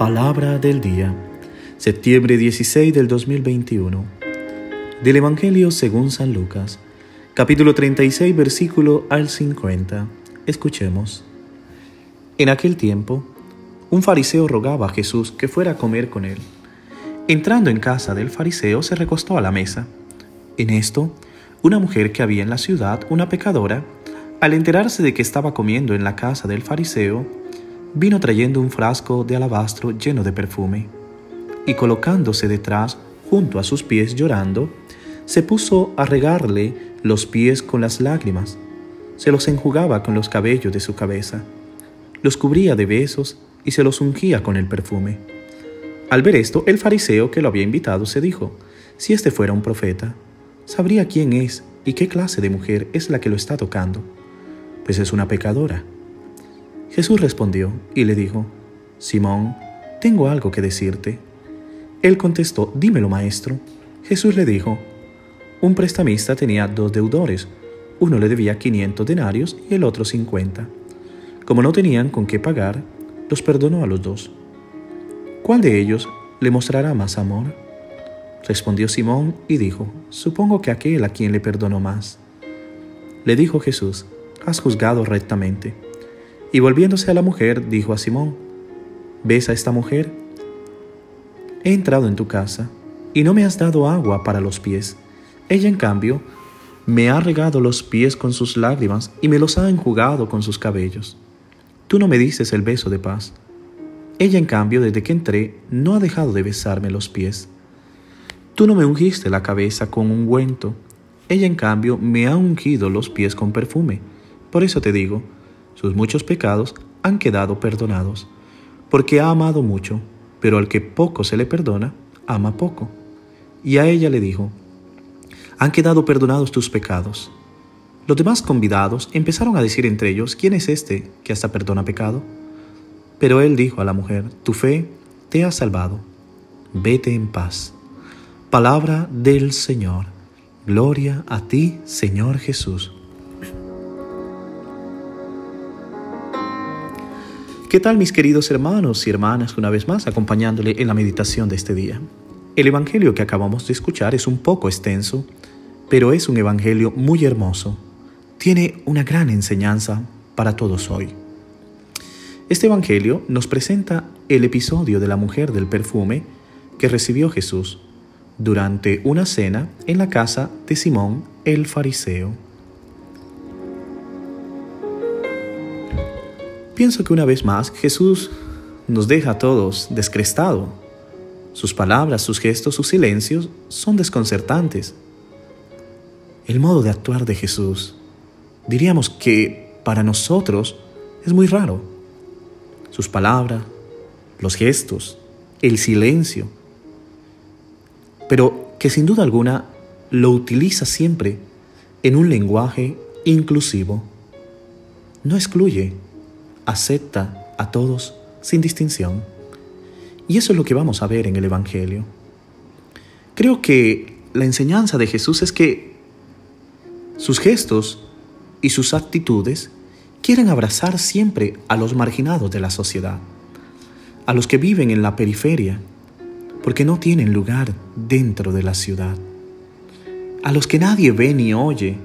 Palabra del día, septiembre 16 del 2021. Del Evangelio según San Lucas, capítulo 36, versículo al 50. Escuchemos. En aquel tiempo, un fariseo rogaba a Jesús que fuera a comer con él. Entrando en casa del fariseo, se recostó a la mesa. En esto, una mujer que había en la ciudad, una pecadora, al enterarse de que estaba comiendo en la casa del fariseo, vino trayendo un frasco de alabastro lleno de perfume, y colocándose detrás, junto a sus pies llorando, se puso a regarle los pies con las lágrimas, se los enjugaba con los cabellos de su cabeza, los cubría de besos y se los ungía con el perfume. Al ver esto, el fariseo que lo había invitado se dijo, si este fuera un profeta, sabría quién es y qué clase de mujer es la que lo está tocando, pues es una pecadora. Jesús respondió y le dijo, Simón, tengo algo que decirte. Él contestó, dímelo maestro. Jesús le dijo, un prestamista tenía dos deudores, uno le debía 500 denarios y el otro 50. Como no tenían con qué pagar, los perdonó a los dos. ¿Cuál de ellos le mostrará más amor? Respondió Simón y dijo, supongo que aquel a quien le perdonó más. Le dijo Jesús, has juzgado rectamente. Y volviéndose a la mujer, dijo a Simón, ¿ves a esta mujer? He entrado en tu casa y no me has dado agua para los pies. Ella, en cambio, me ha regado los pies con sus lágrimas y me los ha enjugado con sus cabellos. Tú no me dices el beso de paz. Ella, en cambio, desde que entré, no ha dejado de besarme los pies. Tú no me ungiste la cabeza con ungüento. Ella, en cambio, me ha ungido los pies con perfume. Por eso te digo, sus muchos pecados han quedado perdonados, porque ha amado mucho, pero al que poco se le perdona, ama poco. Y a ella le dijo, han quedado perdonados tus pecados. Los demás convidados empezaron a decir entre ellos, ¿quién es este que hasta perdona pecado? Pero él dijo a la mujer, tu fe te ha salvado, vete en paz. Palabra del Señor. Gloria a ti, Señor Jesús. ¿Qué tal mis queridos hermanos y hermanas una vez más acompañándole en la meditación de este día? El Evangelio que acabamos de escuchar es un poco extenso, pero es un Evangelio muy hermoso. Tiene una gran enseñanza para todos hoy. Este Evangelio nos presenta el episodio de la mujer del perfume que recibió Jesús durante una cena en la casa de Simón el fariseo. Pienso que una vez más Jesús nos deja a todos descrestado. Sus palabras, sus gestos, sus silencios son desconcertantes. El modo de actuar de Jesús, diríamos que para nosotros es muy raro. Sus palabras, los gestos, el silencio, pero que sin duda alguna lo utiliza siempre en un lenguaje inclusivo. No excluye, acepta a todos sin distinción. Y eso es lo que vamos a ver en el Evangelio. Creo que la enseñanza de Jesús es que sus gestos y sus actitudes quieren abrazar siempre a los marginados de la sociedad, a los que viven en la periferia, porque no tienen lugar dentro de la ciudad, a los que nadie ve ni oye,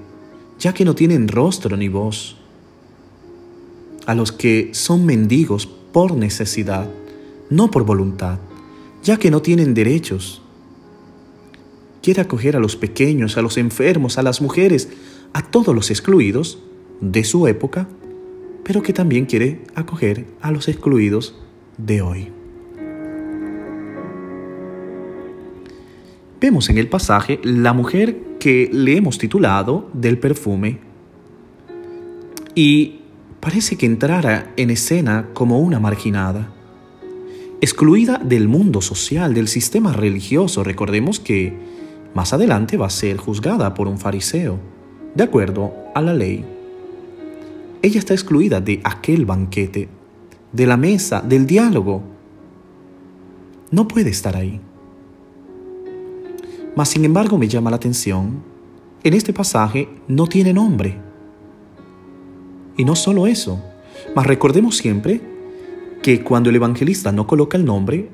ya que no tienen rostro ni voz, a los que son mendigos por necesidad, no por voluntad, ya que no tienen derechos. Quiere acoger a los pequeños, a los enfermos, a las mujeres, a todos los excluidos de su época, pero que también quiere acoger a los excluidos de hoy. Vemos en el pasaje la mujer que le hemos titulado del perfume y parece que entrara en escena como una marginada. Excluida del mundo social, del sistema religioso, recordemos que más adelante va a ser juzgada por un fariseo, de acuerdo a la ley. Ella está excluida de aquel banquete, de la mesa, del diálogo. No puede estar ahí. Mas sin embargo me llama la atención, en este pasaje no tiene nombre. Y no solo eso, mas recordemos siempre que cuando el evangelista no coloca el nombre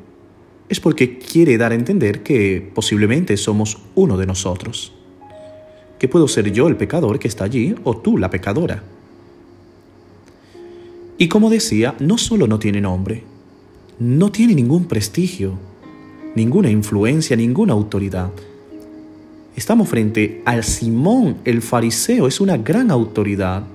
es porque quiere dar a entender que posiblemente somos uno de nosotros. Que puedo ser yo el pecador que está allí o tú la pecadora. Y como decía, no solo no tiene nombre, no tiene ningún prestigio, ninguna influencia, ninguna autoridad. Estamos frente al Simón, el fariseo, es una gran autoridad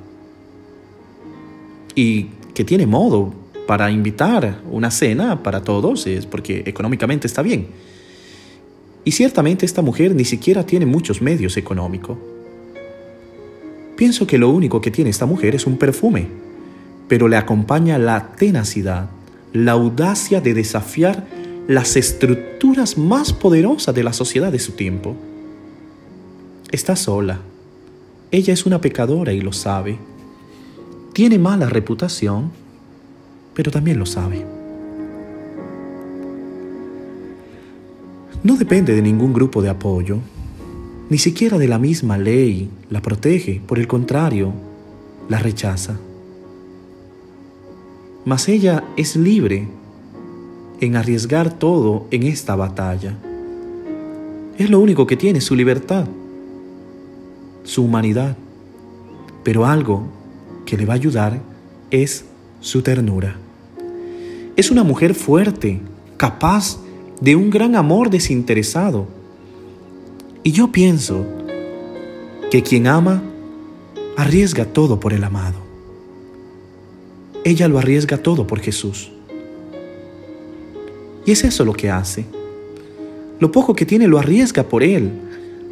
y que tiene modo para invitar una cena para todos, es porque económicamente está bien. Y ciertamente esta mujer ni siquiera tiene muchos medios económicos. Pienso que lo único que tiene esta mujer es un perfume, pero le acompaña la tenacidad, la audacia de desafiar las estructuras más poderosas de la sociedad de su tiempo. Está sola. Ella es una pecadora y lo sabe. Tiene mala reputación pero también lo sabe. No depende de ningún grupo de apoyo, ni siquiera de la misma ley la protege, por el contrario, la rechaza. Mas ella es libre en arriesgar todo en esta batalla. Es lo único que tiene, su libertad, su humanidad. Pero algo que le va a ayudar es su ternura. Es una mujer fuerte, capaz de un gran amor desinteresado. Y yo pienso que quien ama arriesga todo por el amado. Ella lo arriesga todo por Jesús. Y es eso lo que hace. Lo poco que tiene lo arriesga por Él.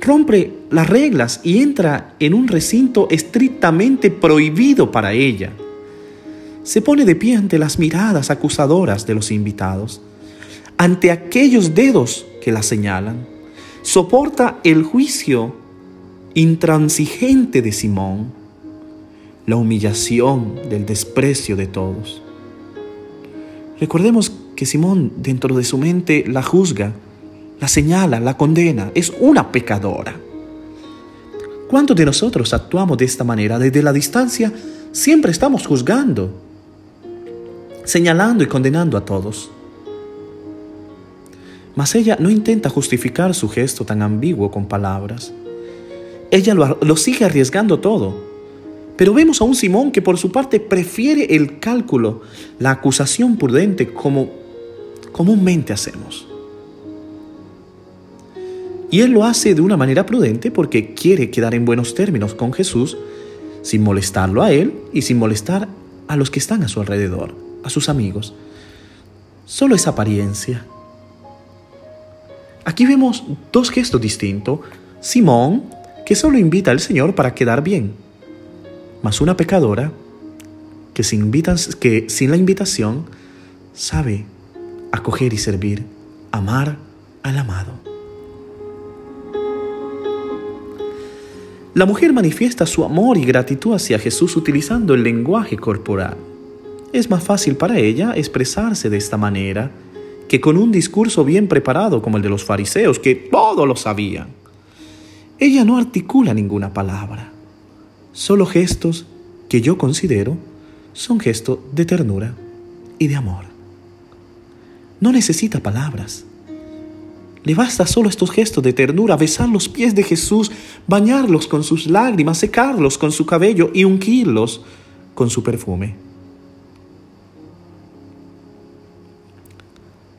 Rompe las reglas y entra en un recinto estrictamente prohibido para ella se pone de pie ante las miradas acusadoras de los invitados, ante aquellos dedos que la señalan. Soporta el juicio intransigente de Simón, la humillación del desprecio de todos. Recordemos que Simón dentro de su mente la juzga, la señala, la condena, es una pecadora. ¿Cuántos de nosotros actuamos de esta manera? Desde la distancia siempre estamos juzgando, señalando y condenando a todos. Mas ella no intenta justificar su gesto tan ambiguo con palabras. Ella lo, sigue arriesgando todo. Pero vemos a un Simón que por su parte prefiere el cálculo, la acusación prudente como comúnmente hacemos. Y él lo hace de una manera prudente porque quiere quedar en buenos términos con Jesús sin molestarlo a él y sin molestar a los que están a su alrededor a sus amigos, solo es apariencia. Aquí vemos dos gestos distintos. Simón, que solo invita al Señor para quedar bien, mas una pecadora que sin, que sin la invitación sabe acoger y servir, amar al amado. La mujer manifiesta su amor y gratitud hacia Jesús utilizando el lenguaje corporal es más fácil para ella expresarse de esta manera que con un discurso bien preparado como el de los fariseos, que todo lo sabían. Ella no articula ninguna palabra, solo gestos que yo considero son gestos de ternura y de amor. No necesita palabras. Le basta solo estos gestos de ternura, besar los pies de Jesús, bañarlos con sus lágrimas, secarlos con su cabello y ungirlos con su perfume.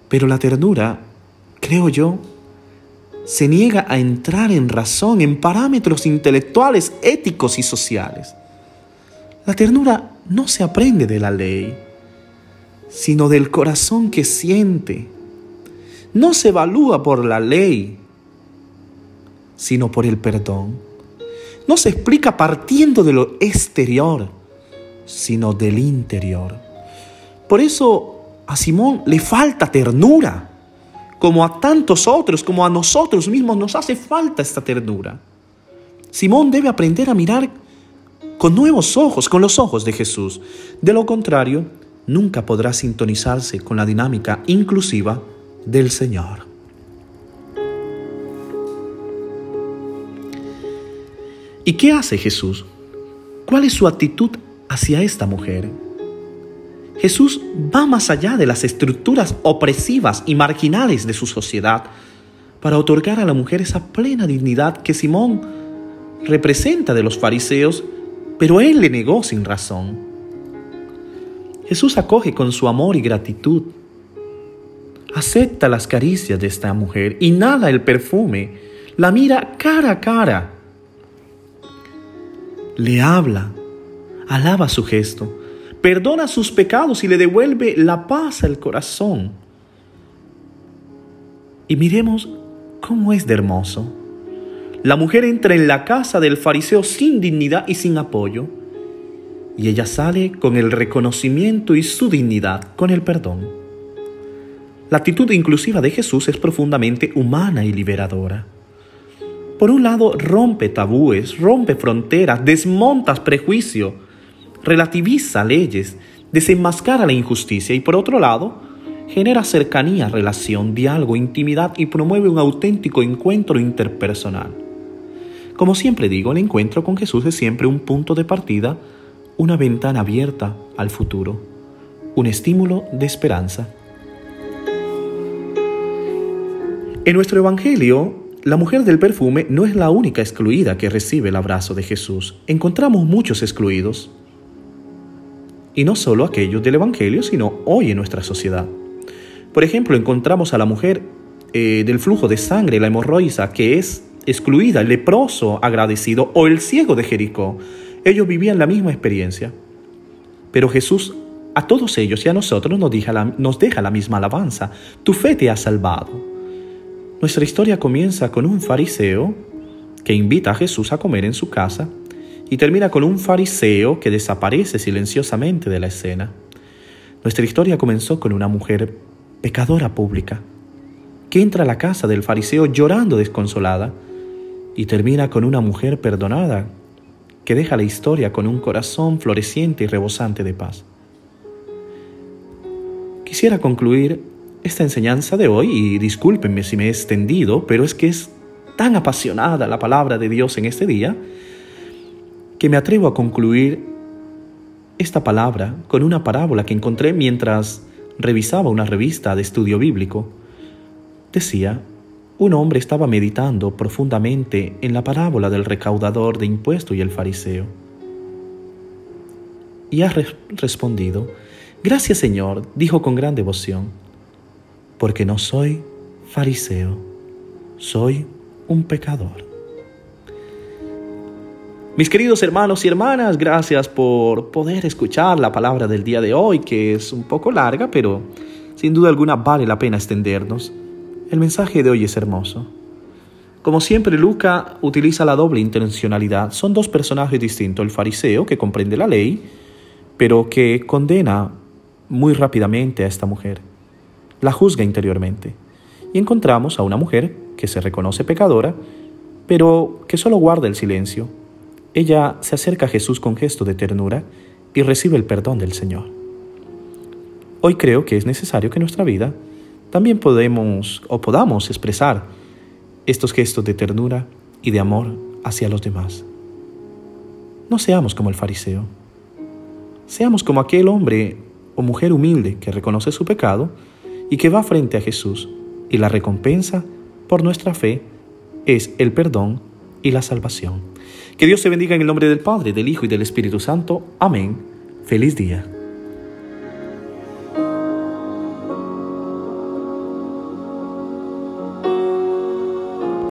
Pero la ternura, creo yo, se niega a entrar en razón, en parámetros intelectuales, éticos y sociales. La ternura no se aprende de la ley, sino del corazón que siente. No se evalúa por la ley, sino por el perdón. No se explica partiendo de lo exterior, sino del interior. Por eso a Simón le falta ternura, como a tantos otros, como a nosotros mismos nos hace falta esta ternura. Simón debe aprender a mirar con nuevos ojos, con los ojos de Jesús. De lo contrario, nunca podrá sintonizarse con la dinámica inclusiva del Señor. ¿Y qué hace Jesús? ¿Cuál es su actitud hacia esta mujer? Jesús va más allá de las estructuras opresivas y marginales de su sociedad para otorgar a la mujer esa plena dignidad que Simón representa de los fariseos, pero él le negó sin razón. Jesús acoge con su amor y gratitud. Acepta las caricias de esta mujer, inhala el perfume, la mira cara a cara. Le habla, alaba su gesto, perdona sus pecados y le devuelve la paz al corazón. Y miremos cómo es de hermoso. La mujer entra en la casa del fariseo sin dignidad y sin apoyo y ella sale con el reconocimiento y su dignidad, con el perdón. La actitud inclusiva de Jesús es profundamente humana y liberadora. Por un lado, rompe tabúes, rompe fronteras, desmonta prejuicios, relativiza leyes, desenmascara la injusticia y por otro lado, genera cercanía, relación, diálogo, intimidad y promueve un auténtico encuentro interpersonal. Como siempre digo, el encuentro con Jesús es siempre un punto de partida una ventana abierta al futuro, un estímulo de esperanza. En nuestro Evangelio, la mujer del perfume no es la única excluida que recibe el abrazo de Jesús. Encontramos muchos excluidos. Y no solo aquellos del Evangelio, sino hoy en nuestra sociedad. Por ejemplo, encontramos a la mujer eh, del flujo de sangre, la hemorroisa, que es excluida, el leproso agradecido o el ciego de Jericó, ellos vivían la misma experiencia. Pero Jesús a todos ellos y a nosotros nos deja la misma alabanza. Tu fe te ha salvado. Nuestra historia comienza con un fariseo que invita a Jesús a comer en su casa y termina con un fariseo que desaparece silenciosamente de la escena. Nuestra historia comenzó con una mujer pecadora pública que entra a la casa del fariseo llorando desconsolada y termina con una mujer perdonada que deja la historia con un corazón floreciente y rebosante de paz. Quisiera concluir esta enseñanza de hoy y discúlpenme si me he extendido, pero es que es tan apasionada la palabra de Dios en este día que me atrevo a concluir esta palabra con una parábola que encontré mientras revisaba una revista de estudio bíblico. Decía, un hombre estaba meditando profundamente en la parábola del recaudador de impuestos y el fariseo. Y ha respondido, Gracias Señor, dijo con gran devoción, porque no soy fariseo, soy un pecador. Mis queridos hermanos y hermanas, gracias por poder escuchar la palabra del día de hoy, que es un poco larga, pero sin duda alguna vale la pena extendernos. El mensaje de hoy es hermoso. Como siempre, Luca utiliza la doble intencionalidad. Son dos personajes distintos, el fariseo, que comprende la ley, pero que condena muy rápidamente a esta mujer. La juzga interiormente. Y encontramos a una mujer que se reconoce pecadora, pero que solo guarda el silencio. Ella se acerca a Jesús con gesto de ternura y recibe el perdón del Señor. Hoy creo que es necesario que nuestra vida también podemos o podamos expresar estos gestos de ternura y de amor hacia los demás. No seamos como el fariseo. Seamos como aquel hombre o mujer humilde que reconoce su pecado y que va frente a Jesús y la recompensa por nuestra fe es el perdón y la salvación. Que Dios se bendiga en el nombre del Padre, del Hijo y del Espíritu Santo. Amén. Feliz día.